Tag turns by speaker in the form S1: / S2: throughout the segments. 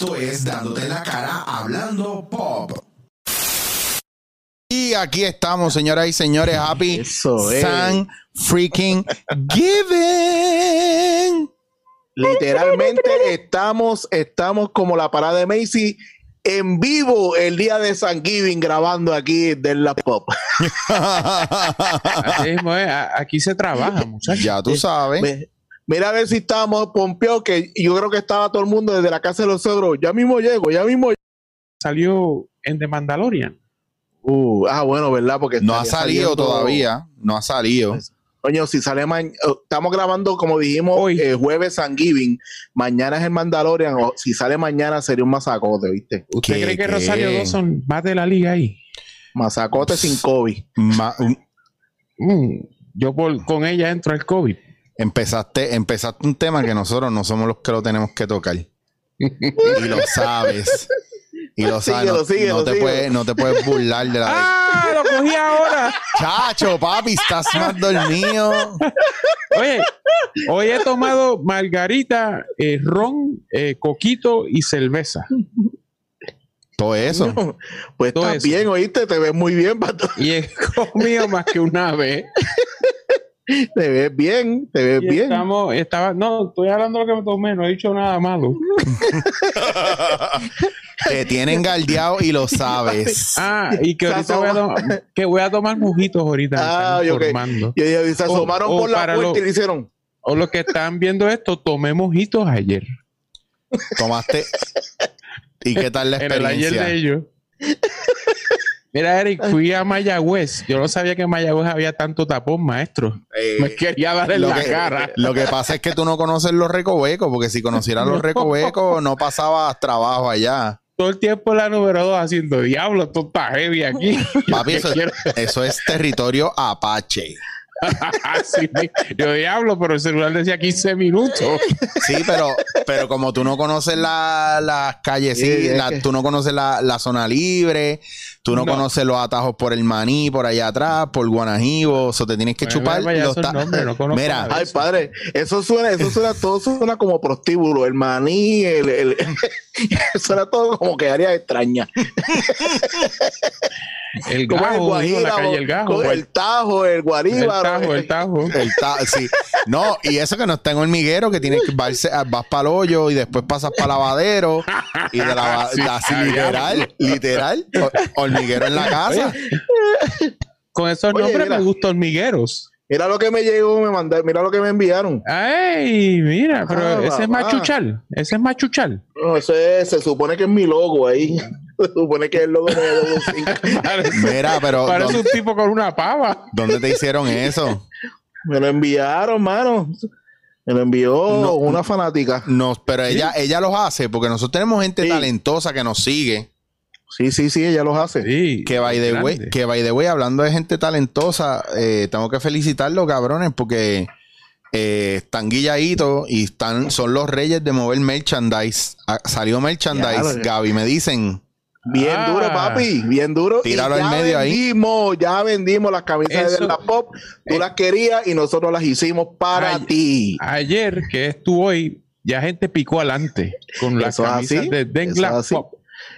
S1: Esto es Dándote en la cara hablando pop.
S2: Y aquí estamos, señoras y señores. Happy
S3: Eso es.
S2: San freaking Giving.
S3: Literalmente estamos, estamos como la parada de Macy en vivo el día de San Giving grabando aquí del La Pop.
S4: Así es, aquí se trabaja, muchachos.
S2: ya tú sabes.
S3: Mira a ver si estamos pompeados, que yo creo que estaba todo el mundo desde la casa de los suegros. Ya mismo llego, ya mismo llego.
S4: Salió en The Mandalorian.
S3: Uh, ah, bueno, ¿verdad? Porque
S2: No ha salido
S3: saliendo-
S2: todavía. No ha salido.
S3: Coño, si sale mañana, estamos grabando, como dijimos,
S4: Hoy.
S3: eh, jueves San Giving. Mañana es el Mandalorian. O si sale mañana sería un masacote, ¿viste?
S4: ¿Usted
S2: ¿Qué,
S4: cree que
S2: qué?
S4: Rosario Dawson bate la liga ahí?
S3: Masacote sin COVID.
S2: Ma-
S4: Mm, yo por- con ella entro al COVID.
S2: Empezaste, empezaste un tema que nosotros no somos los que lo tenemos que tocar. y lo sabes. Y lo sabes.
S3: Síguelo,
S2: no,
S3: síguelo,
S2: no te puedes, no te puedes burlar de la.
S4: ¡Ah! Lo cogí ahora.
S2: Chacho, papi, estás más dormido.
S4: Oye, hoy he tomado margarita, eh, ron, eh, coquito y cerveza.
S2: Todo eso.
S3: Pues
S4: Todo
S3: estás
S4: eso.
S3: bien, oíste, te ves muy bien, pato.
S4: Y he comido más que una vez.
S3: Te ves bien, te ves
S4: Y
S3: bien.
S4: estamos, estaba, no, estoy hablando de lo que me tomé, no he dicho nada malo.
S2: Te tienen galdeado y lo sabes.
S4: Ah, y que ahorita voy a, tomar, que voy a tomar mojitos ahorita.
S3: Ah,
S4: están
S3: ok.
S4: informando.
S3: Y ellos se
S4: O-
S3: asomaron
S4: o
S3: por la puerta
S4: lo-
S3: y le hicieron.
S4: O los que están viendo esto, tomé mojitos ayer.
S2: Tomaste. ¿Y qué tal la
S4: En el ayer
S2: experiencia?
S4: de ellos. Mira, Eric, fui a Mayagüez. Yo no sabía que en Mayagüez había tanto tapón, maestro.
S2: Eh,
S4: Me quería dar en
S2: lo
S4: la
S2: que-
S4: cara.
S2: Lo que pasa es que tú no conoces los recovecos, porque si conocieras los recovecos, no pasabas trabajo allá.
S4: Todo el tiempo en la número dos haciendo diablo, esto está heavy aquí.
S2: Papi, eso es territorio apache.
S4: Así, yo diablo, pero el celular decía 15 minutos.
S2: Sí, pero, pero como tú no conoces la- las calles, sí,
S3: Sí, es
S2: la-
S3: que-
S2: tú no conoces la, la zona libre, tú no,
S4: No.
S2: conoces los atajos por el maní, por allá atrás, por Guanajibo, eso te tienes que
S4: Bueno,
S2: chupar.
S4: vaya,
S2: los
S4: nombres, no
S2: Mira,
S3: Ay, padre, eso suena, eso suena, todo suena como prostíbulo, el maní, el, el- suena todo como que área extraña.
S4: El gajo, digo, la
S3: guajíbaro,
S4: calle El Gajo.
S3: con el tajo, el
S4: El
S3: guaríbaro.
S4: tajo, el tajo.
S2: El ta- sí. No, y eso que no está en hormiguero, que tienes que vas, vas para el hoyo y después pasas para lavadero. Y de la,
S4: Sí,
S2: así literal, literal, ho- hormiguero en la casa.
S4: Con esos
S3: Oye,
S4: nombres
S3: mira.
S4: me gustan hormigueros.
S3: Mira lo que me llegó, me mandé, mira lo que me enviaron.
S4: Ay, mira, pero
S3: Ah,
S4: ese es machuchal. Ese es machuchal.
S3: No, ese es- se supone que es mi logo ahí. Se supone que es el logo de W5.
S4: Parece,
S2: Mira, pero
S4: parece
S2: ¿dó-
S4: un tipo con una pava.
S2: ¿dónde te hicieron eso?
S3: Me lo enviaron, mano. Me lo envió
S2: No.
S3: una fanática.
S2: No, pero ella, ella los hace porque nosotros tenemos gente
S3: Sí.
S2: talentosa que nos sigue.
S3: Sí, sí, sí, ella los hace.
S4: Sí.
S2: Que by the way, que by the way, hablando de gente talentosa, eh, tengo que felicitarlos, cabrones, porque eh, están guilladitos y están, son los reyes de mover merchandise. Ah, salió merchandise,
S3: Ya,
S2: Gaby, me dicen.
S3: Bien
S4: Ah.
S3: duro, papi, bien duro.
S2: Tíralo
S3: y
S2: al medio ahí.
S3: ya vendimos las camisas
S4: Eso-
S3: de la pop. Tú
S4: eh.
S3: las querías y nosotros las hicimos para
S4: Ay.
S3: ti.
S4: Ayer, que es tú hoy, ya gente picó adelante con las camisas
S3: así,
S4: de
S3: eso
S4: Den
S3: es
S4: Glass
S3: así.
S4: Pop.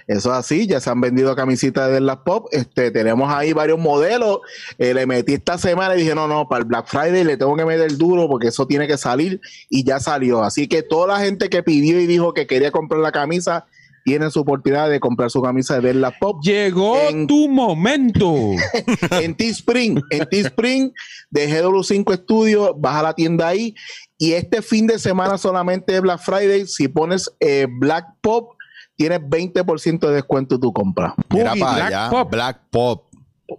S3: Eso es así, ya se han vendido camisetas de la pop. Este, tenemos ahí varios modelos. Eh, le metí esta semana y dije, no, no, para el Black Friday le tengo que meter duro porque eso tiene que salir y ya salió. Así que toda la gente que pidió y dijo que quería comprar la camisa, tiene su oportunidad de comprar su camisa de la pop.
S4: Llegó
S3: En-
S4: tu momento.
S3: en Teespring, en Teespring de GW5 Studio, vas a la tienda ahí y este fin de semana solamente de Black Friday, si pones eh, Black Pop, tienes 20% de descuento en tu compra.
S2: Mira para
S4: Black
S2: allá,
S4: Pop.
S2: Black Pop.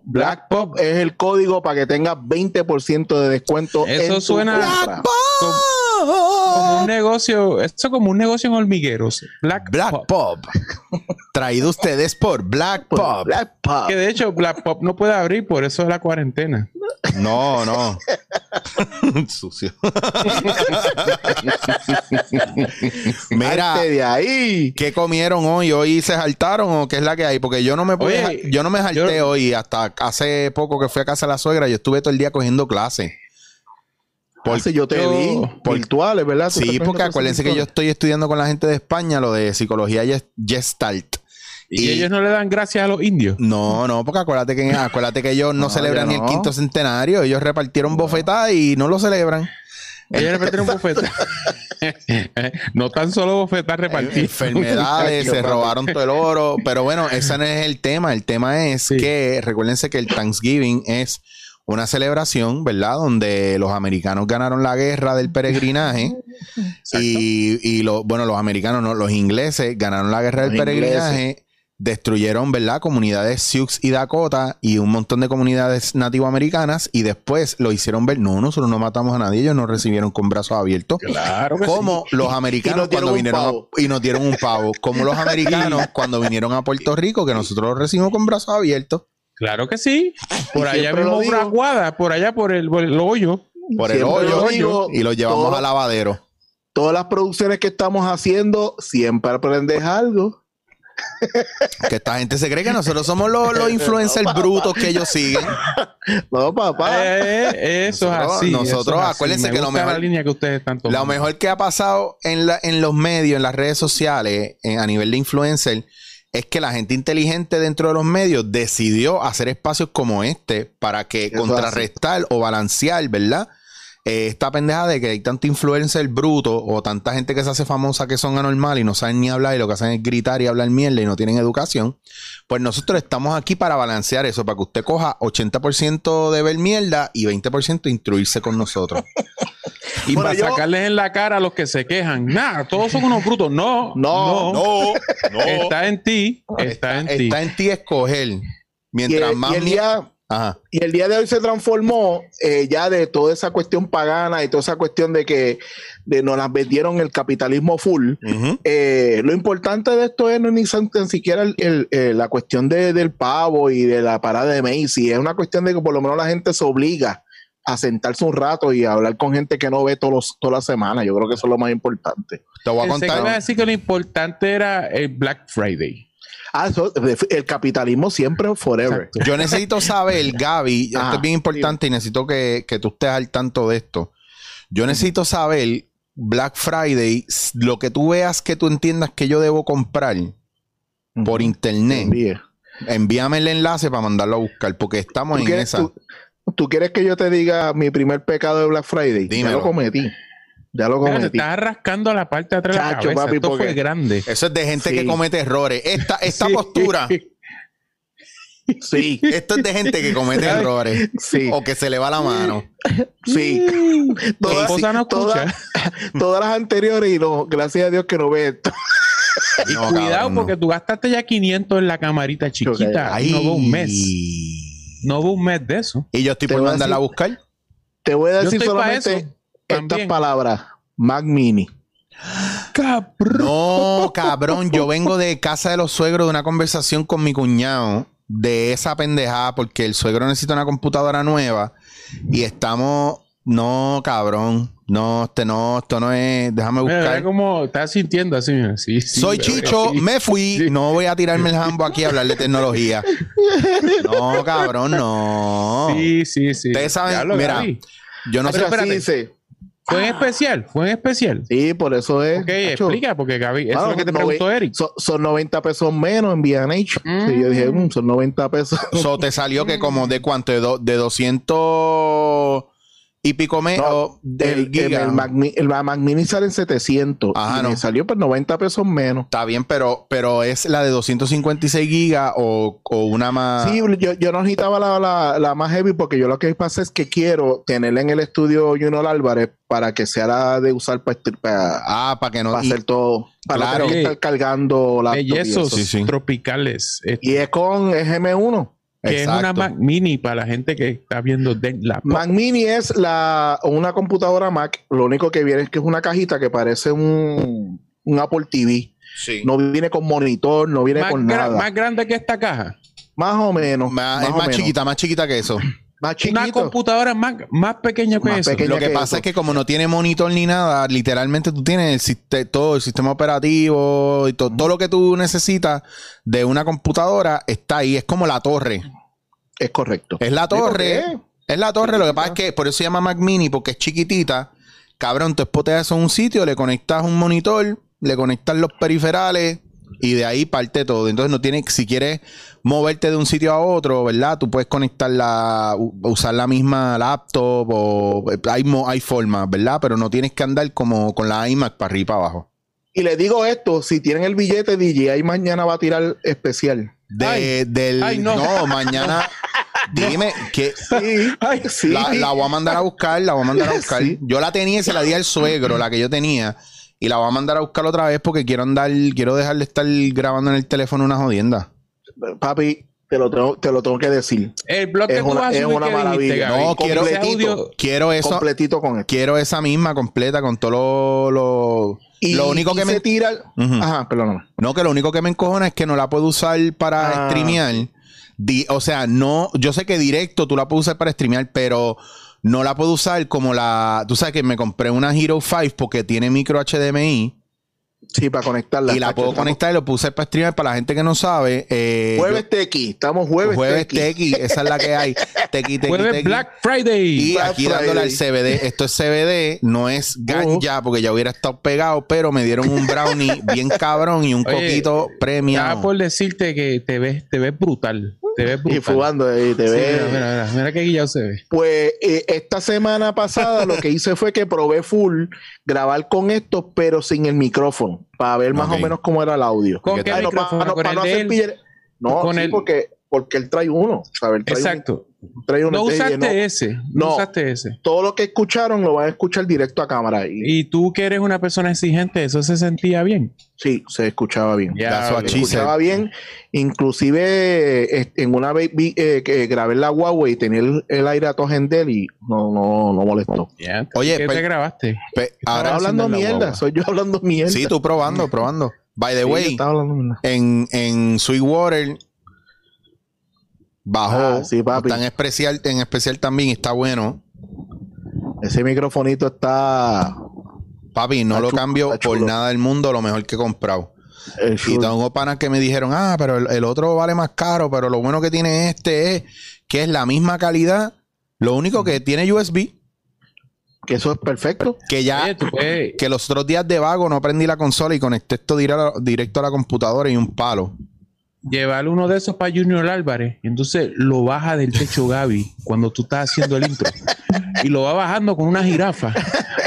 S3: Black Pop es el código para que tengas 20% de descuento.
S4: Eso
S3: en tu
S4: suena-
S3: compra.
S4: Como, como un negocio, eso como un negocio en hormigueros. Black,
S2: Black
S4: Pop.
S2: Pop. Traído ustedes por Black
S3: Por
S2: Pop.
S3: Black Pop.
S4: Que de hecho Black Pop no puede abrir, por eso es la cuarentena.
S2: No, no. Sucio. Mira,
S3: de ahí.
S2: ¿qué comieron hoy? ¿Hoy se saltaron o qué es la que hay? Porque yo no me pude,
S4: Oye,
S2: yo no me salté
S4: yo-
S2: hoy hasta hace poco que fui a casa de la suegra. Yo estuve todo el día cogiendo clase. Por-
S3: Hace yo te
S4: yo-
S3: vi
S2: por-
S3: virtuales, ¿verdad?
S2: Sí, porque acuérdense que yo estoy estudiando con la gente de España lo de psicología ges- gestalt.
S4: Y,
S2: Y-
S4: ellos no le dan gracias a los indios.
S2: No, no, porque acuérdate que, acuérdate que ellos no,
S3: No,
S2: celebran ni el quinto centenario. Ellos repartieron bofetadas y no lo celebran.
S4: Ellos repartieron bofetas. no tan solo bofetas repartidas.
S2: Enfermedades, se robaron todo el oro. Pero bueno, ese no es el tema. El tema es
S4: Sí.
S2: que recuérdense que el Thanksgiving es una celebración, ¿verdad? Donde los americanos ganaron la guerra del peregrinaje. y y lo- bueno, los americanos, no, los ingleses ganaron la guerra del
S3: Los
S2: peregrinaje. Destruyeron, ¿verdad? Comunidades Sioux y Dakota y un montón de comunidades nativoamericanas. Y después lo hicieron ver. No, nosotros no matamos a nadie. Ellos nos recibieron con brazos abiertos.
S4: Claro
S2: Como los americanos cuando vinieron a- y nos dieron un pavo. Como los americanos cuando vinieron a Puerto Rico, que nosotros los recibimos con brazos abiertos.
S4: Claro que sí. Por allá mismo
S3: lo
S4: por Aguada, por allá por el, por el hoyo.
S2: Por el
S3: Siempre
S2: hoyo
S3: lo digo,
S2: y los llevamos
S3: todo-
S2: al lavadero.
S3: Todas las producciones que estamos haciendo, siempre aprendes algo.
S2: Que esta gente se cree que nosotros somos los, los influencers brutos que ellos siguen.
S3: No, papá.
S4: Eh, eso
S2: Nosotros-
S4: es así.
S2: nosotros,
S4: eso es así.
S2: acuérdense
S4: Me
S2: que lo mejor-
S4: la línea que ustedes están tomando.
S2: Lo mejor que ha pasado en, la- en los medios, en las redes sociales, en- a nivel de influencer, es que la gente inteligente dentro de los medios decidió hacer espacios como este para que
S3: Eso
S2: contrarrestar o balancear, ¿verdad? Eh, esta pendeja de que hay tanto influencer bruto o tanta gente que se hace famosa que son anormal y no saben ni hablar y lo que hacen es gritar y hablar mierda y no tienen educación. Pues nosotros estamos aquí para balancear eso, para que usted coja 80% de ver mierda y 20% instruirse con nosotros.
S4: Y
S3: Bueno,
S4: para
S3: yo-
S4: sacarles en la cara a los que se quejan. Nada, todos son unos brutos. No,
S3: No,
S2: No, no.
S4: Está en ti. Está en ti.
S2: Está en ti escoger.
S3: Y
S2: Mientras
S3: el,
S2: más
S3: y el día,
S2: Ajá.
S3: y el día de hoy se transformó eh, ya de toda esa cuestión pagana y toda esa cuestión de que de nos las vendieron el capitalismo full. Eh, lo importante de esto es no ni tan siquiera el- el- eh, la cuestión de- del pavo y de la parada de Macy. Es una cuestión de que por lo menos la gente se obliga a sentarse un rato y a hablar con gente que no ve todos los- toda la semana. Yo creo que eso es lo más importante.
S2: Te voy a
S4: que iba a
S2: contar.
S4: decir que lo importante era el Black Friday.
S3: Ah, eso, el capitalismo siempre forever.
S4: Exacto.
S2: Yo necesito saber, Gaby, esto es bien importante y necesito que, que tú estés al tanto de esto. Yo necesito saber, Black Friday, lo que tú veas que tú entiendas que yo debo comprar por internet,
S3: Envíe.
S2: envíame el enlace para mandarlo a buscar, porque estamos
S3: ¿Tú
S2: en
S3: quieres,
S2: esa.
S3: tú- tú quieres que yo te diga mi primer pecado de Black Friday?
S2: Dímelo.
S3: Ya lo cometí. Ya lo
S4: Mira, te
S3: cometí.
S4: estás rascando a la parte de atrás de la
S3: Chacho,
S4: cabeza.
S3: papi,
S4: Esto
S3: porque-
S4: fue grande.
S2: Eso es de gente
S3: Sí.
S2: que comete errores. Esta, esta
S4: Sí.
S2: postura,
S3: Sí,
S2: esto es de gente que comete errores.
S3: sí,
S2: O que se le va la mano.
S3: sí. Todas,
S4: esposa no
S3: todas- las anteriores y no, gracias a Dios que no ve esto.
S2: No,
S4: Cuidado,
S2: cabrón, no.
S4: porque tú gastaste ya 500 en la camarita chiquita.
S2: Ay.
S4: No hubo un mes. No hubo un mes de eso.
S2: Y yo estoy
S3: Te
S2: por mandarla a buscar.
S3: Te voy a decir solamente
S4: eso,
S3: estas palabras. Mac Mini.
S4: Cabrón.
S2: No, cabrón, yo vengo de casa de los suegros de una conversación con mi cuñado de esa pendejada porque el suegro necesita una computadora nueva y estamos, no, cabrón, no, este no, esto no es, déjame buscar.
S4: mira cómo estás sintiendo así. mira. Sí, sí,
S2: Soy Chicho,
S4: sí.
S2: me fui,
S4: Sí.
S2: no voy a tirarme el jambo aquí a hablar de tecnología. No, cabrón, no.
S4: Sí, sí, sí.
S2: Ustedes saben,
S4: Ya lo
S2: mira,
S4: Gaby.
S2: Yo no
S3: Pero
S2: sé,
S4: espérate. Fue en especial, fue en especial.
S3: Sí, por eso es.
S4: Ok,
S3: Nacho,
S4: explica, porque Gaby, eso es lo que te
S3: no
S4: preguntó Eric.
S3: Son, son 90 pesos menos en VNH.
S4: Mm.
S3: Sí, yo dije, mm, son 90 pesos.
S2: so, te salió que como de cuánto, de, do- de 200 y pico menos
S3: No,
S2: del
S3: el, el,
S2: giga.
S3: el Mac, Mi- el Mac Mini sale en 700
S2: Ajá,
S3: y
S2: no.
S3: me salió por 90 pesos menos.
S2: Está bien, pero, pero es la de 256 gigas o, o una más.
S3: Sí, yo, yo no necesitaba la, la, la más heavy porque yo lo que pasa es que quiero tenerla en el estudio Junior Álvarez para que sea la de usar para, para,
S2: Ah, para que no. y-
S3: hacer todo, para no
S2: claro.
S3: tener que estar cargando la
S4: Bellezos
S2: Sí, sí.
S4: tropicales. eh,
S3: Y es con GM1.
S4: Que es una. Mac Mini para la gente que está viendo de la
S3: Mac Mini es la, una computadora Mac. Lo único que viene es que es una cajita que parece un, un Apple TV.
S2: Sí.
S3: No viene con monitor, no viene
S4: más,
S3: con nada.
S4: más grande que esta caja.
S3: Más o menos.
S2: Más-
S3: más
S2: es
S3: o
S2: más
S3: menos.
S2: chiquita, más chiquita que eso.
S3: Más
S4: Una computadora más, más pequeña que
S3: Más
S4: eso.
S3: pequeña.
S2: Lo que
S3: que
S2: pasa
S3: eso.
S2: es que como no tiene monitor ni nada, literalmente tú tienes el todo el sistema operativo y to- todo lo que tú necesitas de una computadora está ahí. Es como la torre.
S3: Es correcto.
S2: Es la
S3: Sí, ¿por
S2: torre. Es la torre, lo que pasa es que por eso se llama Mac Mini, porque es chiquitita. Cabrón, tú espoteas eso en un sitio, le conectas un monitor, le conectas los periferales y de ahí parte todo. Entonces no tienes, si quieres moverte de un sitio a otro, ¿verdad? Tú puedes conectar la, usar la misma laptop o hay, mo- hay formas, ¿verdad? Pero no tienes que andar como con la iMac para arriba y para abajo.
S3: Y le digo esto, si tienen el billete DJI mañana va a tirar especial.
S2: De,
S4: Ay.
S2: del,
S4: Ay,
S2: no.
S4: no.
S2: mañana, dime que
S3: Sí,
S4: Ay,
S3: sí.
S2: La, la voy a mandar a buscar, la voy a mandar a buscar.
S3: Sí.
S2: Yo la tenía y se la di al suegro, la que yo tenía. Y la voy a mandar a buscar otra vez porque quiero andar, quiero dejar de estar grabando en el teléfono una jodienda.
S3: Papi, te lo tengo, te lo tengo que decir.
S4: El blog
S3: Es una- es una
S4: ¿qué dijiste,
S3: maravilla.
S2: No, quiero-
S4: audio-
S2: Quiero eso,
S3: completito con esto.
S2: quiero esa misma completa con todo lo, lo,
S3: Y,
S2: lo único
S3: y
S2: que
S3: se
S2: me
S3: tira. Ajá, perdóname.
S2: No, que lo único que me encojona es que no la puedo usar para
S3: Ah.
S2: streamear. Di- o sea, no, yo sé que directo tú la puedes usar para streamear, pero no la puedo usar como la. Tú sabes que me compré una Hero 5 porque tiene micro HDMI
S3: Sí, para conectarla.
S2: y la puedo
S3: Estamos-
S2: conectar y lo puse para streamear para la gente que no sabe. Eh,
S3: Jueves Tequi, estamos jueves,
S2: jueves
S3: Tequi.
S2: Tequi, esa es la que hay. Tequi, tequi,
S4: Jueves
S2: tequi.
S4: Black Friday.
S2: Y
S3: Black
S2: aquí dándole al
S3: Friday.
S2: CBD. Esto es CBD, no es ganja, porque ya hubiera estado pegado, pero me dieron un brownie bien cabrón y un
S4: Oye,
S2: coquito premiado.
S4: por decirte que te ves, te ves brutal. Te ves.
S3: Y fugando, ahí te
S4: Sí,
S3: ves.
S4: mira, mira, mira, mira qué guillado se ve.
S3: Pues eh, esta semana pasada lo que hice fue que probé full grabar con esto, pero sin el micrófono, para ver más o menos cómo era el audio.
S4: ¿Con
S2: ¿Qué
S3: no,
S4: micrófono?
S3: para, no-
S4: ¿Con
S3: para
S4: el
S3: no hacer pille- No,
S4: Con
S3: sí,
S4: el-
S3: porque, porque él trae uno. ¿sabes? Él trae un-
S4: Exacto.
S3: Trae
S4: No usaste
S3: no,
S4: ese. No,
S3: No.
S4: usaste ese.
S3: todo lo que escucharon lo van a escuchar directo a cámara. Y,
S4: Y tú que eres una persona exigente, eso se sentía bien.
S3: sí, se escuchaba bien.
S2: What
S3: Se escuchaba bien. Inclusive eh, en una vez vi, eh, que grabé la Huawei y tenía el, el aire a tojendel y no, no, no molestó.
S4: Ya,
S2: Oye,
S4: ¿qué te grabaste?
S2: Pe- ahora
S3: hablando mierda, soy yo hablando mierda.
S2: sí, tú probando, probando. By the
S3: Sí,
S2: way,
S3: estaba hablando mierda.
S2: en, en Sweetwater bajó.
S3: Ah, sí, papi.
S2: Está en especial, en especial también y está bueno.
S3: Ese microfonito está
S2: Papi, no
S3: Está
S2: lo
S3: chulo,
S2: cambio por nada del mundo, lo mejor que he comprado. Y tengo panas que me dijeron, ah, pero el, el otro vale más caro, pero lo bueno que tiene este es que es la misma calidad. Lo único que tiene USB,
S3: que eso es perfecto.
S2: que ya,
S4: Oye,
S2: que los otros días de vago no prendí la consola y conecté esto dire- directo a la computadora y un palo.
S4: Llevar uno de esos para Junior Álvarez. Y entonces lo baja del techo Gaby cuando tú estás haciendo el intro. y lo va bajando con una jirafa.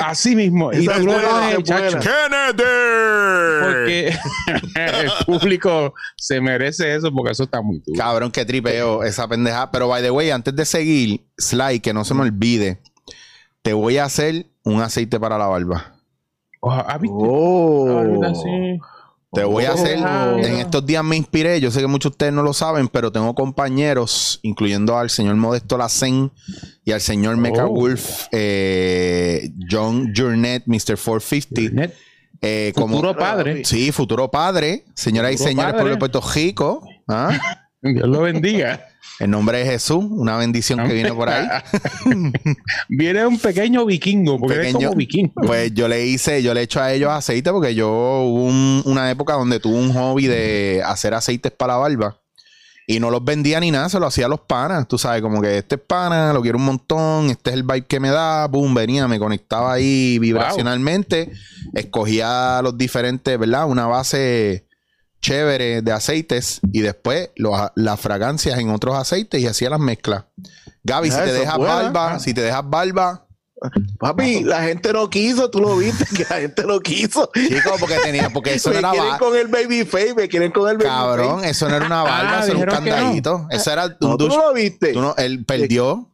S4: Así mismo. Y ves,
S3: esa es
S4: chacho. Porque el público se merece eso porque eso está muy duro.
S2: Cabrón, qué tripeo esa pendeja. Pero by the way, antes de seguir, Sly, que no se me olvide, te voy a hacer un aceite para la barba.
S4: Oh, ¿has visto?
S3: Oh.
S4: Sí.
S2: Te voy a hacer. En estos días me inspiré. Yo sé que muchos de ustedes no lo saben, pero tengo compañeros, incluyendo al señor Modesto Lacen y al señor Mecha
S4: Oh.
S2: Wolf, eh, John Journet, Mr. 450.
S4: Net.
S2: eh, como,
S4: Futuro padre.
S2: sí, futuro padre, señoras y señores pueblo de Puerto Rico. ¿ah?
S4: Dios lo bendiga.
S2: En nombre de Jesús, una bendición que viene por ahí.
S4: Viene un pequeño vikingo, porque eres
S2: Pequeño.
S4: como vikingo.
S2: Pues yo le hice, yo le echo a ellos aceite porque yo hubo un- una época donde tuve un hobby de hacer aceites para la barba y no los vendía ni nada, se lo hacía a los panas. Tú sabes, como que este es pana, lo quiero un montón, este es el vibe que me da, boom, venía, me conectaba ahí vibracionalmente, escogía los diferentes, ¿verdad? Una base chévere de aceites y después los- las fragancias en otros aceites y hacía las mezclas. Gaby, si
S3: Ah,
S2: te dejas
S3: buena.
S2: barba, si te dejas barba,
S3: Papi, la gente no quiso, tú lo viste, que la gente no quiso.
S2: Chico, porque tenía, porque eso
S3: me
S2: no era
S3: quieren
S2: ba-
S3: con el baby face, me quieren con el baby
S2: Cabrón,
S3: face.
S2: eso no era una barba,
S4: Ah,
S2: eso era un
S4: que no.
S2: candadito. Eso era un
S3: No, tú no lo viste.
S2: tú no- él perdió.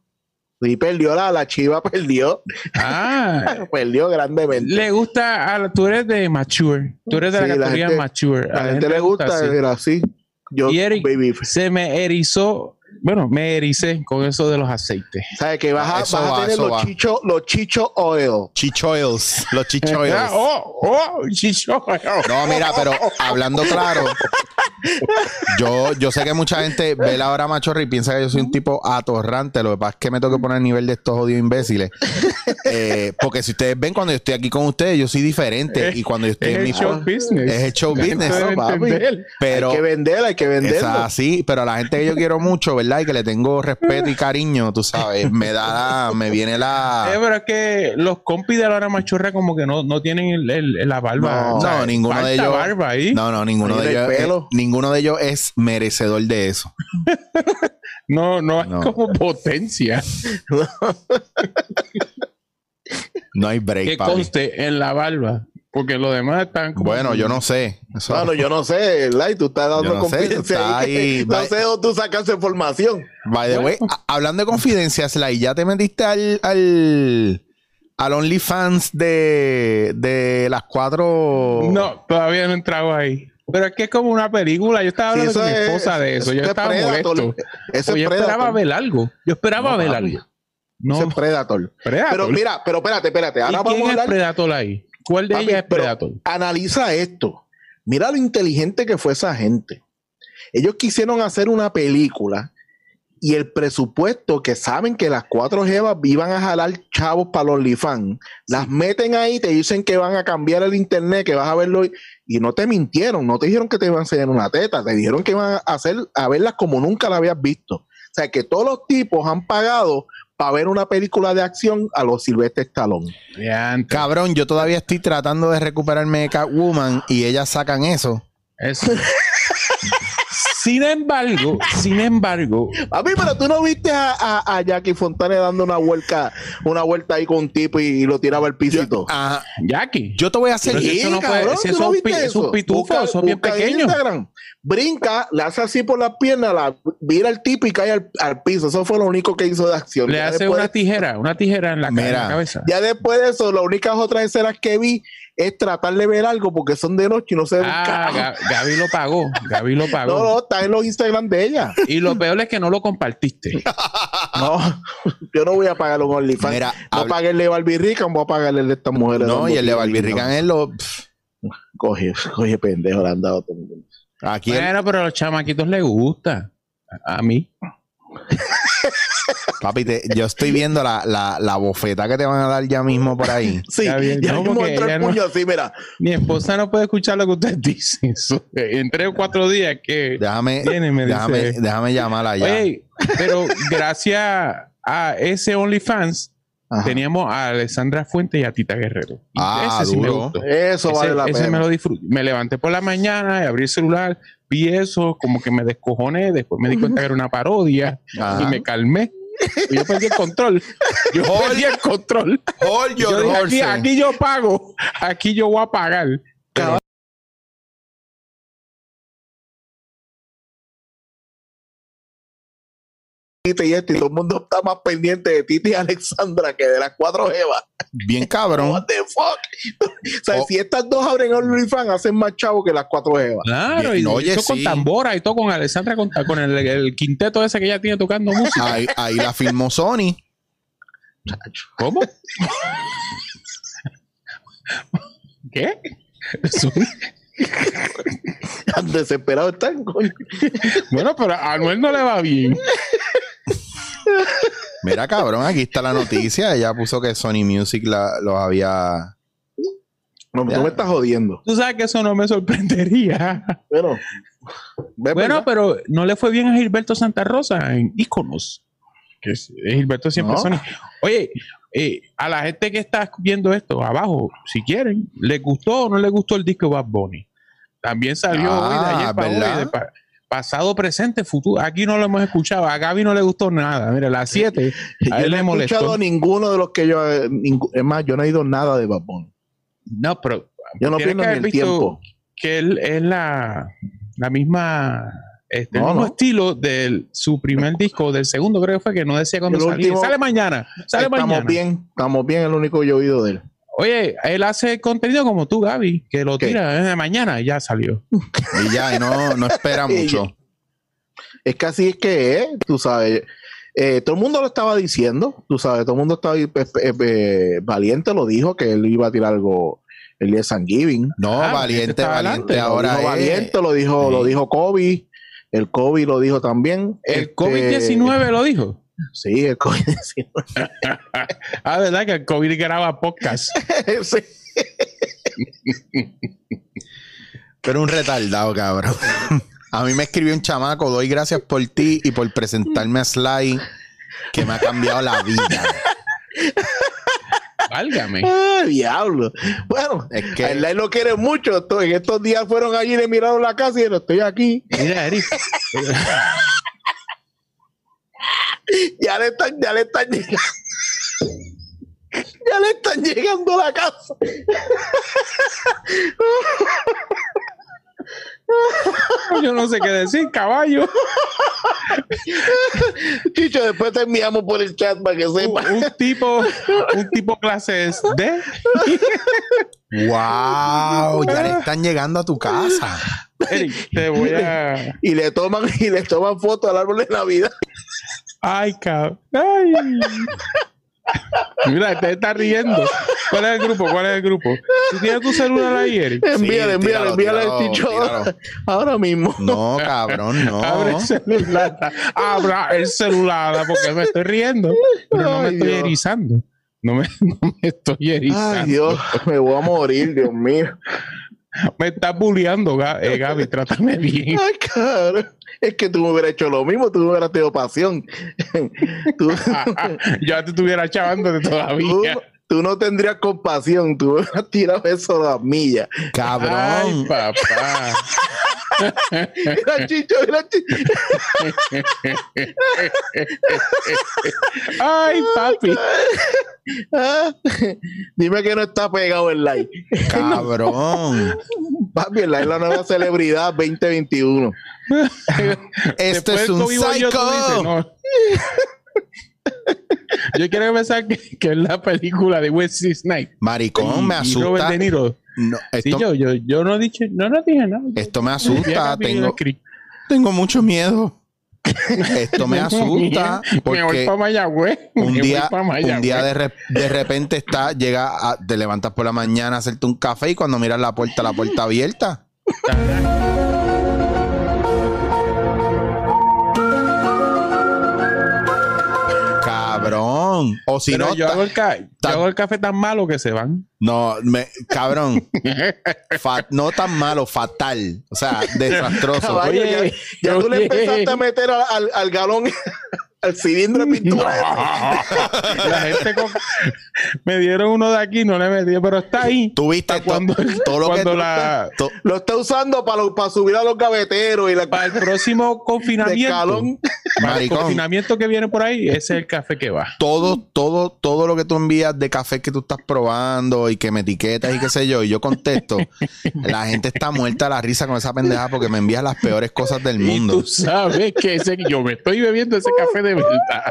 S3: Sí, perdió la, la chiva, perdió.
S4: Ah,
S3: perdió grandemente.
S4: le gusta a tú eres de mature. Tú eres de
S3: Sí,
S4: la
S3: la
S4: categoría
S3: gente-
S4: mature. A
S3: La gente le gusta,
S4: así.
S3: era así. Yo,
S4: Y Eric,
S3: baby
S4: se me erizó, bueno, me ericé con eso de los aceites.
S3: ¿Sabes que vas a,
S2: Eso
S3: vas a
S2: va,
S3: tener los
S2: va.
S3: chichos los chicho oil?
S2: Chichoils, los chichoils.
S4: Ah, oh, oh, chicho.
S2: No, mira, pero hablando claro, Yo, yo sé que mucha gente ve la hora machorra y piensa que yo soy un tipo atorrante. Lo que pasa es que me tengo que poner a nivel de estos odios imbéciles. Eh, porque si ustedes ven cuando yo estoy aquí con ustedes, yo soy diferente. Y cuando yo estoy
S4: Es
S2: en
S4: el
S2: mi
S4: show business.
S2: es el show
S4: La
S2: business,
S3: ¿no, papi?
S2: Pero
S3: hay que vender, hay que
S2: es
S3: venderlo.
S2: así, pero a la gente que yo quiero mucho, ¿verdad? Y que le tengo respeto y cariño, tú sabes, me da la, me viene
S4: Eh,
S2: la.
S4: pero es que los compis de la hora machorra como que no, no tienen el- el- la barba.
S3: No,
S4: O sea,
S2: no, ninguno de ellos.
S4: barba ahí. No,
S2: No, no, ninguno de ellos.
S3: pelo.
S2: eh, ninguno de ellos es merecedor de eso.
S4: no, hay
S2: No.
S4: como potencia.
S2: No hay break,
S4: que
S2: papi.
S4: conste en la barba. Porque los demás están como.
S2: Bueno, yo no sé. Eso-
S3: Bueno, yo no sé, Lai, tú estás dando
S2: Yo no sé,
S3: confidencia
S2: está
S3: ahí.
S2: ahí,
S3: no sé dónde tú sacas esa información.
S2: By the way, hablando de confidencias, Sly, ¿ya te metiste al, al, al OnlyFans de, de las cuatro?
S4: No, todavía no he entrado ahí. Pero es que es como una película. Yo estaba
S3: Sí,
S4: hablando
S3: eso
S4: con mi
S3: es-
S4: esposa de eso.
S3: eso
S4: Yo
S3: es
S4: estaba
S3: Predator.
S4: molesto.
S3: Eso es
S4: yo esperaba
S3: Predator.
S4: ver algo. Yo esperaba
S3: No,
S4: ver algo. No,
S3: es Predator.
S4: Predator.
S3: Pero mira, pero espérate, espérate.
S4: ¿Y
S3: Ahora
S4: quién
S3: vamos a
S4: es
S3: hablar.
S4: Predator ahí? ¿Cuál de
S3: Papi,
S4: ellas es Predator?
S3: Analiza esto. Mira lo inteligente que fue esa gente. Ellos quisieron hacer una película y el presupuesto que saben que las cuatro jevas iban a jalar chavos para los OnlyFans, las meten ahí, te dicen que van a cambiar el internet, que vas a verlo y- y no te mintieron, no te dijeron que te iban a enseñar una teta, te dijeron que iban a hacer a verlas como nunca la habías visto. O sea que todos los tipos han pagado para ver una película de acción a los Silvestre Stallone.
S2: Cabrón, yo todavía estoy tratando de recuperarme de Catwoman y ellas sacan eso.
S4: Eso. sin embargo, sin embargo,
S3: A mí, pero tú no viste a, a- a Jackie Fontane dando una vuelta, una vuelta ahí con un tipo y, y lo tiraba al piso y todo.
S2: Ajá.
S4: Jackie.
S2: Yo te voy a hacer.
S4: Pero si eso no puede- si
S3: ¿tú
S4: eso es un pi-
S3: viste
S4: es un pitufo,
S3: Busca-
S4: es bien
S3: busca en
S4: pequeño.
S3: Instagram. Brinca, le hace así por las piernas, la vira al tipo y cae al, al piso. Eso fue lo único que hizo de acción.
S4: Le
S3: Ya
S4: hace una tijera, una tijera en la, ca- en la
S2: Mira.
S4: cabeza.
S3: Ya después de eso, las únicas otras escenas que vi es tratar de ver algo porque son de noche y no se
S4: Ah, Gaby lo pagó. Gaby lo pagó.
S3: No, no, está en los Instagram de ella.
S4: Y lo peor es que no lo compartiste.
S3: No, yo no voy a pagar un OnlyFans.
S2: Mira,
S3: no pagué el de Barbie Rican, voy a pagarle el de estas mujeres.
S2: No, y el de. Barbie Rican es lo.
S3: Coge, coge pendejo, le han dado todo el mundo.
S2: Aquí el-
S4: Bueno, pero a los chamaquitos les gusta. A mí.
S2: Papi, te- yo estoy viendo la, la, la bofeta que te van a dar ya mismo por ahí.
S3: Sí,
S4: Ya bien,
S3: ya
S4: no,
S3: mismo
S4: no-
S3: así, mira.
S4: Mi esposa no puede escuchar lo que ustedes dicen. Eso, En tres o cuatro días que
S2: Déjame,
S4: Viene me
S2: déjame,
S4: dice-
S2: déjame llamarla ya.
S4: Oye, pero gracias a ese OnlyFans
S3: Ajá.
S4: teníamos a Alessandra Fuente y a Tita Guerrero. Y
S2: Ah,
S4: ese sí me
S2: duro.
S4: gustó.
S3: Eso
S4: Ese,
S3: vale la
S4: ese
S3: pena.
S4: me lo disfruté. Me levanté por la mañana y abrí el celular, vi eso, como que me descojoné, después me di cuenta que era una parodia
S2: Ajá.
S4: y me calmé. Y yo perdí el control. Yo perdí el control.
S2: Hold
S4: Yo
S2: your
S4: dije, aquí,
S2: horses.
S4: aquí yo pago, aquí yo voy a pagar. Pero
S3: y esto, y todo el mundo está más pendiente de Titi y Alexandra que de las cuatro Evas.
S2: Bien cabrón.
S3: What the fuck? o sea,
S2: Oh.
S3: si estas dos abren OnlyFans, hacen más chavo que las cuatro Evas.
S4: Claro, y
S2: Bien, oye,
S4: eso con
S2: sí.
S4: tambora y todo con Alessandra, con, con el, el quinteto ese que ella tiene tocando música.
S2: Ahí, ahí la filmó Sony.
S4: ¿Cómo? ¿Qué?
S3: Tan desesperados están, coño.
S4: bueno, pero a Anuel no le va bien.
S2: Mira, cabrón, aquí está la noticia. Ella puso que Sony Music la, los había.
S3: No,
S2: Ya.
S3: tú me estás jodiendo.
S4: Tú sabes que eso no me sorprendería.
S3: Bueno, ve
S4: Bueno,
S3: verdad.
S4: pero no le fue bien a Gilberto Santa Rosa en Iconos. Que es, Gilberto siempre
S3: No.
S4: Sony. Oye, eh, a la gente que está viendo esto abajo, si quieren, ¿les gustó o no les gustó el disco de Bad Bunny? También salió
S2: Ah,
S4: hoy, de ayer para pasado, presente, futuro. Aquí no lo hemos escuchado. A Gaby no le gustó nada. Mira, las 7
S3: yo
S4: él
S3: no
S4: le
S3: he
S4: molestó.
S3: escuchado ninguno de los que yo. eh, es más, yo no he ido nada de Bad Bunny.
S4: No, pero
S3: Yo no pierdo el tiempo.
S4: que él es la, la misma este, el mismo
S3: no.
S4: estilo de su primer disco, del segundo creo que fue que no decía cuándo
S3: El
S4: salía.
S3: último-
S4: sale mañana, sale
S3: Estamos
S4: mañana.
S3: bien, estamos bien, es lo único que yo he oído de él.
S4: Oye, él hace contenido como tú, Gaby, que lo
S3: ¿Qué?
S4: tira eh, mañana y ya salió.
S2: Y ya, y no, no espera mucho.
S3: Es que así es que es, tú sabes. Eh, todo el mundo lo estaba diciendo, tú sabes, todo el mundo estaba ahí, pues, eh, eh, valiente, lo dijo que él iba a tirar algo el día de San Giving.
S2: No,
S4: Ah,
S2: valiente, valiente. Ahora
S3: lo dijo
S2: es-
S3: Valiente, lo dijo,
S2: Sí.
S3: lo dijo Kobe. El Kobe lo dijo también.
S4: El
S3: Este,
S4: COVID-19 lo dijo.
S3: Sí, el COVID-19.
S4: Ah, ¿verdad? Que el COVID graba podcast.
S3: Sí.
S2: Pero un retardado, cabrón. A mí me escribió un chamaco, doy gracias por ti y por presentarme a Sly, que me ha cambiado la vida.
S4: Válgame.
S3: Ah, diablo. Bueno,
S2: Es
S3: que Lai lo quiere mucho. En estos días fueron allí y le miraron la casa y dijeron, estoy aquí.
S4: Mira, Eric.
S3: Ya le están, ya le están llegando. Ya le están llegando a la casa.
S4: Yo no sé qué decir, caballo.
S3: Chicho, después te enviamos por el chat para que
S4: Un,
S3: sepa.
S4: un tipo, un tipo clases D.
S2: ¡Wow! Ya le están llegando a tu casa.
S4: Eric, te voy a.
S3: Y le toman, y le toman fotos al árbol de Navidad.
S4: Ay, cabrón. Ay. Mira, te está riendo. ¿Cuál es el grupo? ¿Cuál es el grupo? ¿Tú tienes tu celular ahí, Eric?
S3: Envíale, envíale, envíale al
S2: tíralo.
S3: ahora mismo.
S2: No, cabrón,
S4: Abre
S2: no.
S4: el celular. Abra el celular porque me estoy riendo. Pero no me
S3: Ay,
S4: estoy
S3: Dios.
S4: erizando. No me, no me estoy erizando.
S3: Ay, Dios, me voy a morir, Dios mío.
S4: Me estás bulleando, eh, Gaby. Trátame bien.
S3: Ay, cabrón. Es que tú me hubieras hecho lo mismo, tú me hubieras tenido pasión. tú,
S4: Yo te estuviera chavando de
S3: tú,
S4: todavía.
S3: tú no tendrías compasión, tú me hubieras tirado eso a las millas.
S4: Ay,
S2: Cabrón.
S4: papá.
S3: Mira, Chicho.
S4: Ay, papi.
S3: Ah, dime que no está pegado el like.
S2: Cabrón.
S3: Papi, el like es la nueva celebridad 2021.
S2: Esto
S4: Después
S2: es un
S4: COVID yo, dices,
S2: psycho.
S4: no. Yo quiero pensar que, que es la película de Wesley Snipes.
S2: Maricón, me
S4: Y Robert
S2: asusta.
S4: De Niro.
S2: No,
S4: Sí,
S2: esto,
S4: yo, yo, yo no dije, no, no dije nada.
S2: esto me asusta. Tengo, tengo mucho miedo. Esto me asusta
S4: Me voy
S2: porque
S4: para Mayagüez.
S2: un día,
S4: voy pa' Mayagüez.
S2: un día de, re- de repente está, llega, a- te levantas por la mañana a hacerte un café y cuando miras la puerta, la puerta abierta. Cabrón. O si
S4: Pero
S2: no,
S4: yo,
S2: ta-
S4: hago el ca- yo hago el café tan malo que se van.
S2: no, me, cabrón. Fa- no tan malo, fatal. O sea, desastroso.
S3: Caballo,
S4: Oye,
S3: ya, ya tú le empezaste a meter al, al- al galón, al cilindro de pintura.
S4: La gente con- me dieron uno de aquí, no le metí, pero está ahí.
S2: Tú viste to-
S4: cuando,
S2: todo lo que
S4: cuando
S2: tú-
S4: la,
S2: to-
S3: Lo está usando para, lo- para subir a los gaveteros y la
S4: para el próximo confinamiento.
S3: escalón.
S4: Para el confinamiento que viene por ahí, ese es el café que va.
S2: todo, todo, todo lo que tú envías de café que tú estás probando y que me etiquetas y qué sé yo, y yo contesto, la gente está muerta a la risa con esa pendeja porque me envías las peores cosas del
S4: Y
S2: mundo.
S4: tú sabes que ese, yo me estoy bebiendo ese café de verdad.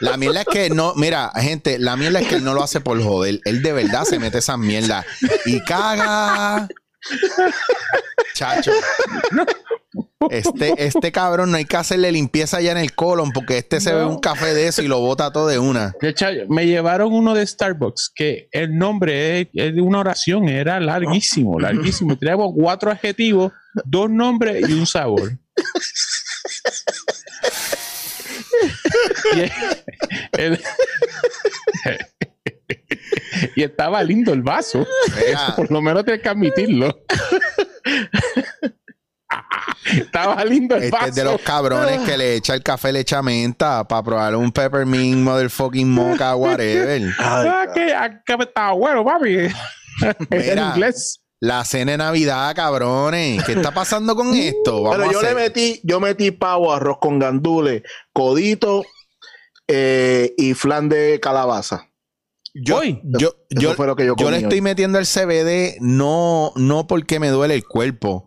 S2: La mierda es que no, mira, gente, la mierda es que él no lo hace por joder. Él de verdad se mete esa mierda y caga. Chacho. Este, este cabrón no hay que hacerle limpieza ya en el colon porque este se
S4: No.
S2: ve un café de eso y lo bota todo de una.
S4: De hecho, me llevaron uno de Starbucks que el nombre es, es de una oración, era larguísimo, larguísimo. Tenía como cuatro adjetivos, dos nombres y un sabor. Y, el- y estaba lindo el vaso.
S2: Mira,
S4: Por lo menos tienes que admitirlo. estaba lindo el
S2: Este
S4: vaso.
S2: es de los cabrones que le echa el café, le echa menta para probar un peppermint motherfucking mocha, whatever.
S4: Ah, que, ah, que estaba bueno, papi. en
S2: Mira.
S4: inglés.
S2: La cena de Navidad, cabrones. ¿Qué está pasando con esto? Vamos
S3: Pero yo
S2: a
S3: le metí, yo metí pavo, arroz con gandules, codito eh, y flan de calabaza.
S2: Yo,
S4: Hoy.
S2: yo, yo,
S3: fue lo que yo
S2: yo le estoy
S3: hoy.
S2: metiendo el CBD no, no porque me duele el cuerpo.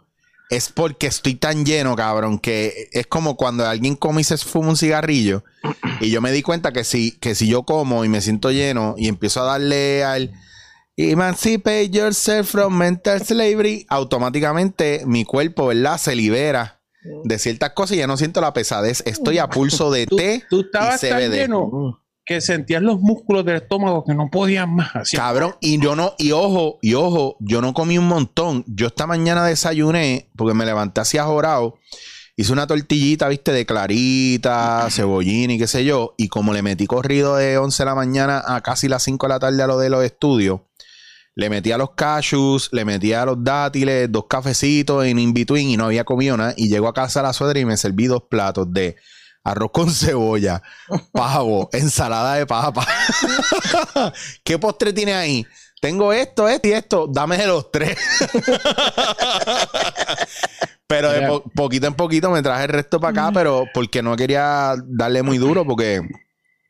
S2: Es porque estoy tan lleno, cabrón, que es como cuando alguien come y se fuma un cigarrillo. Y yo me di cuenta que si, que si yo como y me siento lleno y empiezo a darle al Emancipate yourself from mental slavery, automáticamente mi cuerpo, ¿verdad? Se libera de ciertas cosas y ya no siento la pesadez. Estoy a pulso de
S4: Tú,
S2: té
S4: tú estabas
S2: y
S4: tan
S2: CBD.
S4: lleno que sentías los músculos del estómago que no podían más. Así,
S2: Cabrón, y yo no, y ojo, y ojo, yo no comí un montón. Yo esta mañana desayuné porque me levanté hacia jorado. Hice una tortillita, viste, de clarita, cebollín y qué sé yo. Y como le metí corrido de 11 de la mañana a casi las 5 de la tarde a lo de los estudios, le metí a los cashews, le metí a los dátiles, dos cafecitos en in-between y no había comido nada. Y llego a casa a la suegra y me serví dos platos de arroz con cebolla, pavo, ensalada de papa. ¿Qué postre tiene ahí? Tengo esto, esto y esto. Dame de los tres. pero de po- poquito en poquito me traje el resto para acá, pero porque no quería darle muy duro, porque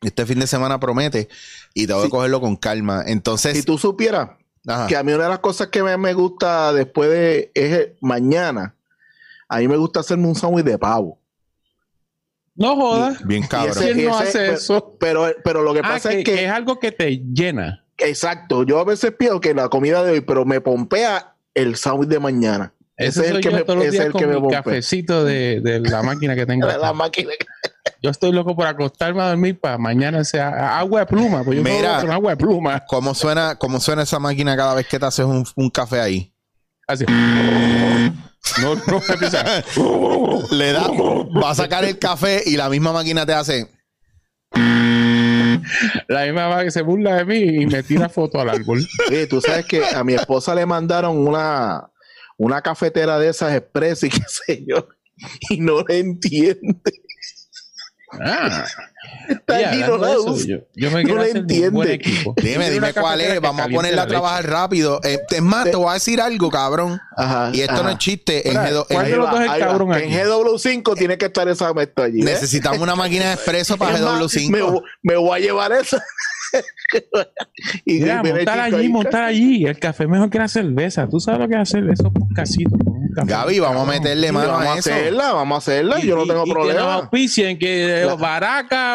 S2: este fin de semana promete y tengo que
S3: Sí.
S2: cogerlo con calma. Entonces,
S3: Si tú supieras
S2: ajá.
S3: que a mí una de las cosas que me, me gusta después de es mañana, a mí me gusta hacerme un sándwich de pavo.
S4: no jodas.
S2: bien cabrón.
S3: ese-
S4: ¿Quién no
S3: ese-
S4: hace
S3: pero-
S4: eso?
S3: Pero, pero lo que
S4: Ah,
S3: pasa
S4: que,
S3: es que,
S4: que es algo que te llena.
S3: exacto, yo a veces pienso que la comida de hoy, pero me pompea el sándwich de mañana.
S4: Eso
S3: Ese es
S4: soy
S3: el que
S4: yo
S3: me,
S4: todos los días
S3: el que
S4: con
S3: me
S4: mi cafecito de, de la máquina que tengo.
S3: La.
S4: Yo estoy loco por acostarme a dormir para mañana sea agua de pluma. Pues yo
S2: Mira.
S4: con agua de pluma.
S2: ¿Cómo suena, ¿Cómo suena esa máquina cada vez que te haces un, un café ahí?
S4: Así. No, no, empieza.
S2: Le da, va a sacar el café y la misma máquina te hace.
S4: La misma va que se burla de mí y me tira foto al árbol.
S3: Oye, tú sabes que a mi esposa le mandaron una, una cafetera de esas express y qué sé y no le entiende.
S4: Ah,
S3: Está
S4: y
S3: allí, no
S4: hablando
S3: la
S4: de eso,
S3: usa.
S4: yo, yo me
S3: No
S4: buen
S3: entiende.
S2: Dime, dime cuál es. Vamos a ponerla a
S4: leche.
S2: trabajar rápido. Eh, es más, te voy a decir algo, cabrón.
S3: Ajá,
S2: Y esto
S3: ajá.
S2: no es chiste. En
S4: Espera,
S2: G2
S4: ¿cuál
S2: en-
S4: de los dos es el
S3: ahí va.
S4: cabrón
S3: En
S4: aquí?
S3: GW5 tiene que estar esa mezcla allí. ¿eh?
S2: necesitamos una máquina de expreso para
S3: Es más,
S2: GW5.
S3: Me, me voy a llevar esa. y
S4: Mira, montar allí,
S3: ahí.
S4: montar allí. El café mejor que la cerveza. Tú sabes lo que es hacer esos casitos.
S2: Gaby, vamos a meterle mano
S3: vamos
S2: a
S3: a
S2: eso.
S3: hacerla, vamos a hacerla. Yo no tengo
S4: y Que nos
S3: problema.
S4: auspicien, que
S3: La-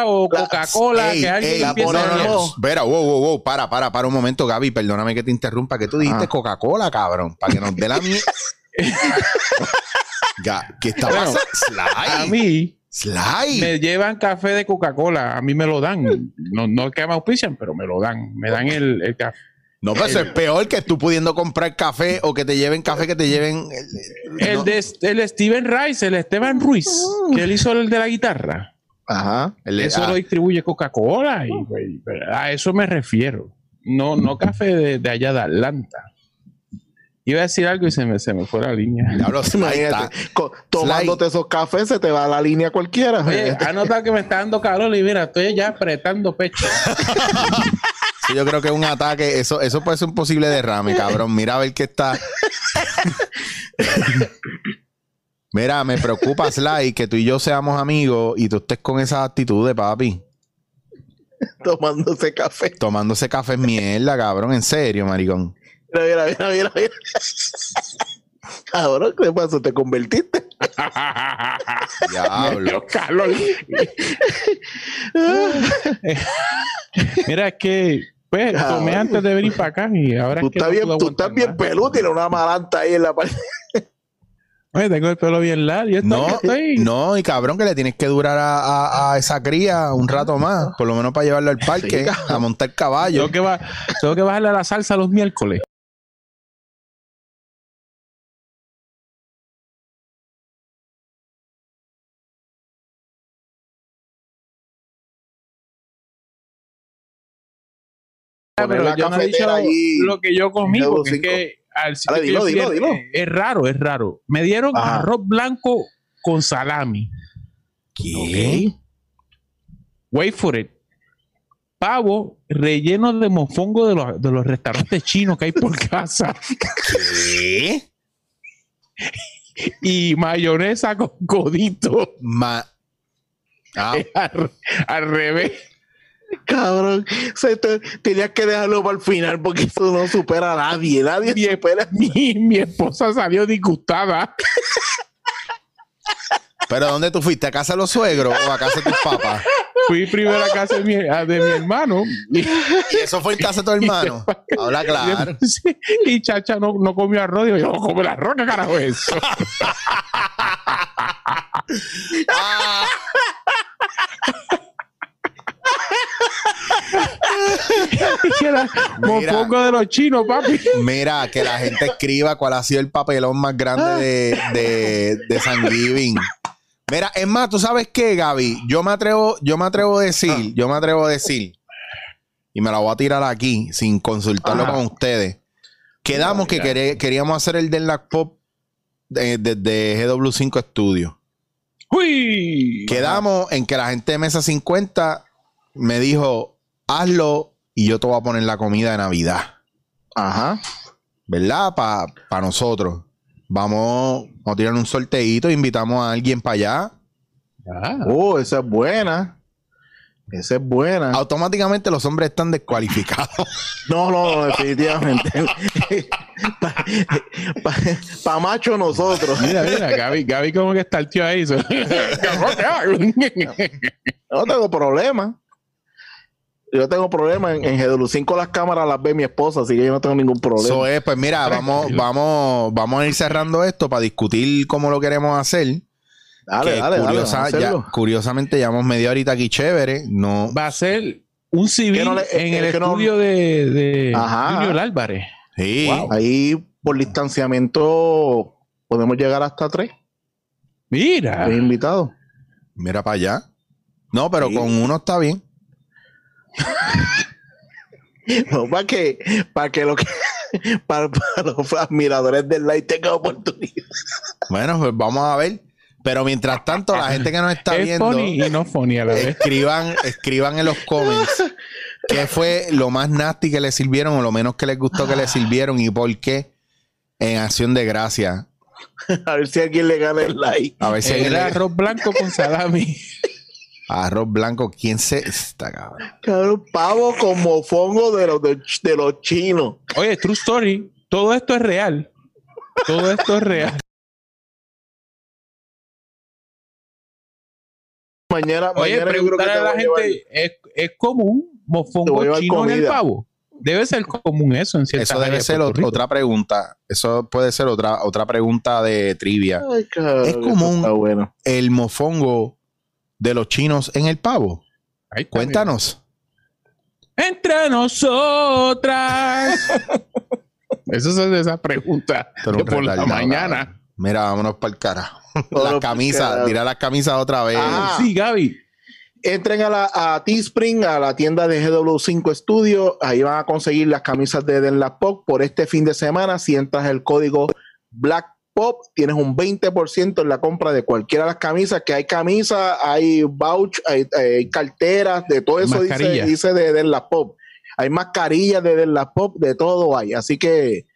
S4: O
S3: la-
S4: Coca-Cola, que alguien
S2: ey,
S4: empiece
S2: no,
S4: a
S2: no, no. Espera, wow, wow, wow. Para, para, para un momento, Gaby. Perdóname que te interrumpa. Que tú dijiste
S3: Ah.
S2: Coca-Cola, cabrón. Para que nos dé la mierda. ¿Qué está
S4: Bueno,
S2: pasando?
S4: A mí
S2: Sly.
S4: me llevan café de Coca-Cola, a mí me lo dan. No, no es que me auspician, pero me lo dan. Me dan el, el café.
S2: No, pero eso es peor que tú pudiendo comprar café o que te lleven café, que te lleven.
S4: El
S2: no,
S4: de el Steven Rice, el Esteban Ruiz, que él hizo el de la guitarra.
S3: Ajá.
S2: el
S4: Eso
S2: ah,
S4: lo distribuye Coca-Cola y a eso me refiero. No, no café de, de allá de Atlanta. Iba a decir algo y se me, se me fue la línea.
S3: Imagínate, tomándote esos cafés, se te va la línea cualquiera.
S4: Oye, anota que me está dando calor y mira, estoy ya apretando pecho.
S2: Sí, yo creo que es un ataque. Eso, eso puede ser un posible derrame, cabrón. Mira a ver qué está. Mira, me preocupa, Sly, que tú y yo seamos amigos y tú estés con esa actitud de papi.
S3: tomándose café.
S2: Tomándose café es mierda, cabrón. En serio, maricón.
S3: Mira, mira, mira, mira, mira. Cabrón, ¿qué pasó? ¿Te convertiste?
S2: Diablo.
S4: calor. Mira, es que pues,
S3: Cabrón.
S4: tomé antes de venir para acá y ahora
S3: Tú
S4: es que
S3: estás
S4: no
S3: bien, tú estás bien peludo, tienes una malanta ahí en la parte.
S4: Oye, tengo el pelo bien largo. Yo estoy,
S2: No,
S4: estoy-
S2: no, y cabrón, que le tienes que durar a, a- a esa cría un rato más, por lo menos para llevarlo al parque, a montar caballo.
S4: Tengo que, ba- tengo que bajarle a la salsa los miércoles. Pero
S3: la
S4: yo no he dicho
S3: allí.
S4: lo que yo comí, porque es que al sitio
S3: dilo, dilo,
S4: es-
S3: dilo.
S4: Es, raro, es raro. Me dieron
S3: Ajá.
S4: arroz blanco con salami.
S2: ¿Qué?
S4: Wait for it. Pavo relleno de mofongo de los, de los restaurantes chinos que hay por casa.
S2: ¿Qué?
S4: y mayonesa con codito.
S2: Ma- Ah,
S4: al, al revés.
S3: Cabrón, se te- tenías que dejarlo para el final porque eso no supera a nadie. Nadie
S4: Mi,
S3: supera.
S4: mi, mi esposa salió disgustada.
S2: ¿Pero dónde tú fuiste? ¿A casa de los suegros o a casa de tus papás?
S4: Fui primero a casa de mi, a- de mi hermano. Y,
S2: ¿Y eso fue en casa de tu hermano? Habla claro.
S4: Y Chacha no, no comió arroz. Digo, yo no como el arroz, ¿qué carajo es eso?
S2: Ah.
S4: Era
S2: Mira.
S4: mofongo de los chinos, papi.
S2: Mira, que la gente escriba cuál ha sido el papelón más grande de, de, de San Giving. Mira, es más, ¿tú sabes qué, Gaby? Yo me atrevo, yo me atrevo a decir, yo me atrevo a decir, y me la voy a tirar aquí sin consultarlo
S3: Ajá.
S2: con ustedes. Quedamos que queríamos hacer el del Lac Pop de- desde GW5 Studio.
S4: ¡Uy!
S2: Quedamos en que la gente de Mesa 50 me dijo, hazlo y yo te voy a poner la comida de Navidad.
S3: Ajá.
S2: ¿verdad? Para nosotros. Vamos, vamos a tirar un sorteito, invitamos a alguien para allá.
S4: Ah,
S3: Oh, esa es buena. Esa es buena.
S2: Automáticamente los hombres están descualificados.
S3: No, no, no, definitivamente. Para macho nosotros.
S4: Mira, mira, Gaby, Gaby como que está el tío ahí.
S3: No tengo problema. Yo tengo problema. En, en GW5 las cámaras las ve mi esposa, así que yo no tengo ningún problema.
S2: Eso es, pues mira, vamos, vamos, vamos a ir cerrando esto para discutir cómo lo queremos hacer.
S3: dale,
S2: que
S3: dale, dale,
S2: curiosa- ya- curiosamente llevamos media horita aquí chévere. No,
S4: Va a ser un civil
S3: no le-
S4: en
S3: es
S4: el
S3: no-
S4: estudio de, de
S3: Ajá.
S4: Junior Álvarez.
S2: sí.
S4: Wow.
S3: Ahí por distanciamiento podemos llegar hasta tres.
S4: Mira.
S3: Tres invitados.
S2: Mira para allá. No, pero
S3: Sí.
S2: con uno está bien.
S3: No, para que, para que, lo que para, para los admiradores del light tengan oportunidad.
S2: Bueno, pues vamos a ver. Pero mientras tanto, la gente que nos está
S4: es
S2: viendo.
S4: funny y no funny a la vez.
S2: escriban, escriban en los comments qué fue lo más nasty que les sirvieron o lo menos que les gustó que les sirvieron y por qué en acción de gracia.
S3: A ver si alguien le gana el like.
S2: A ver si alguien le-
S4: arroz blanco con salami.
S2: Arroz blanco, ¿quién se está cabrón?
S3: Cabrón, pavo con mofongo de los, de, de los chinos.
S4: Oye, true story. Todo esto es real. Todo esto es real.
S3: Mañana,
S4: Oye,
S3: mañana yo creo que
S4: preguntarle
S3: te
S4: a la gente, ¿es, es común mofongo chino en el
S3: comida.
S4: pavo? Debe ser común eso en ciertas
S2: Eso debe ser otra pregunta. Eso puede ser otra, otra pregunta de trivia.
S3: Ay, cabrón,
S2: Es común.
S3: bueno.
S2: El mofongo de los chinos en el pavo.
S4: Ahí está,
S2: Cuéntanos.
S4: Entre nosotras. Eso es de esa pregunta de por la mañana.
S2: Mira, vámonos para el cara. Las camisas,
S3: carajo.
S2: tirar las camisas otra vez.
S3: Ah.
S4: Sí, Gaby.
S3: Entren a la a Teespring, a la tienda de GW5 Studio. Ahí van a conseguir las camisas de Den La Pop por este fin de semana. Si entras el código Black Pop, tienes un 20% en la compra de cualquiera de las camisas. Que hay camisas, hay vouch, hay, hay carteras, de todo eso dice,
S4: Mascarilla.
S3: dice de Den La Pop. Hay mascarillas de Den La Pop, de todo hay. Así que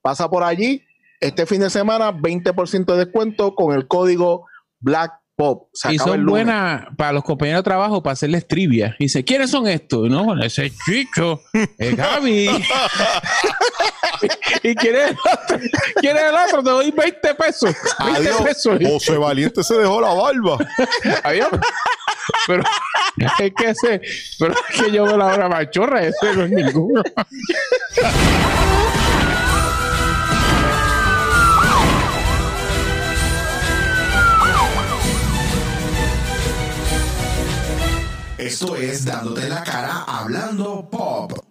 S3: pasa por allí. Este fin de semana, 20% de descuento con el código Black Pop. Se
S4: Y son buenas para los compañeros de trabajo para hacerles trivia. Y dice, ¿quiénes son estos? No, bueno, ese es Chicho, es Gaby. ¿Y quién es el otro? ¿Quién es el otro? Te doy 20 pesos. 20
S2: Adiós.
S4: pesos.
S2: José Valiente se dejó la barba.
S4: Adiós. Pero es que ese, pero es que yo veo la hora machorra, ese no es ninguno.
S1: Esto es Dándote la cara hablando pop.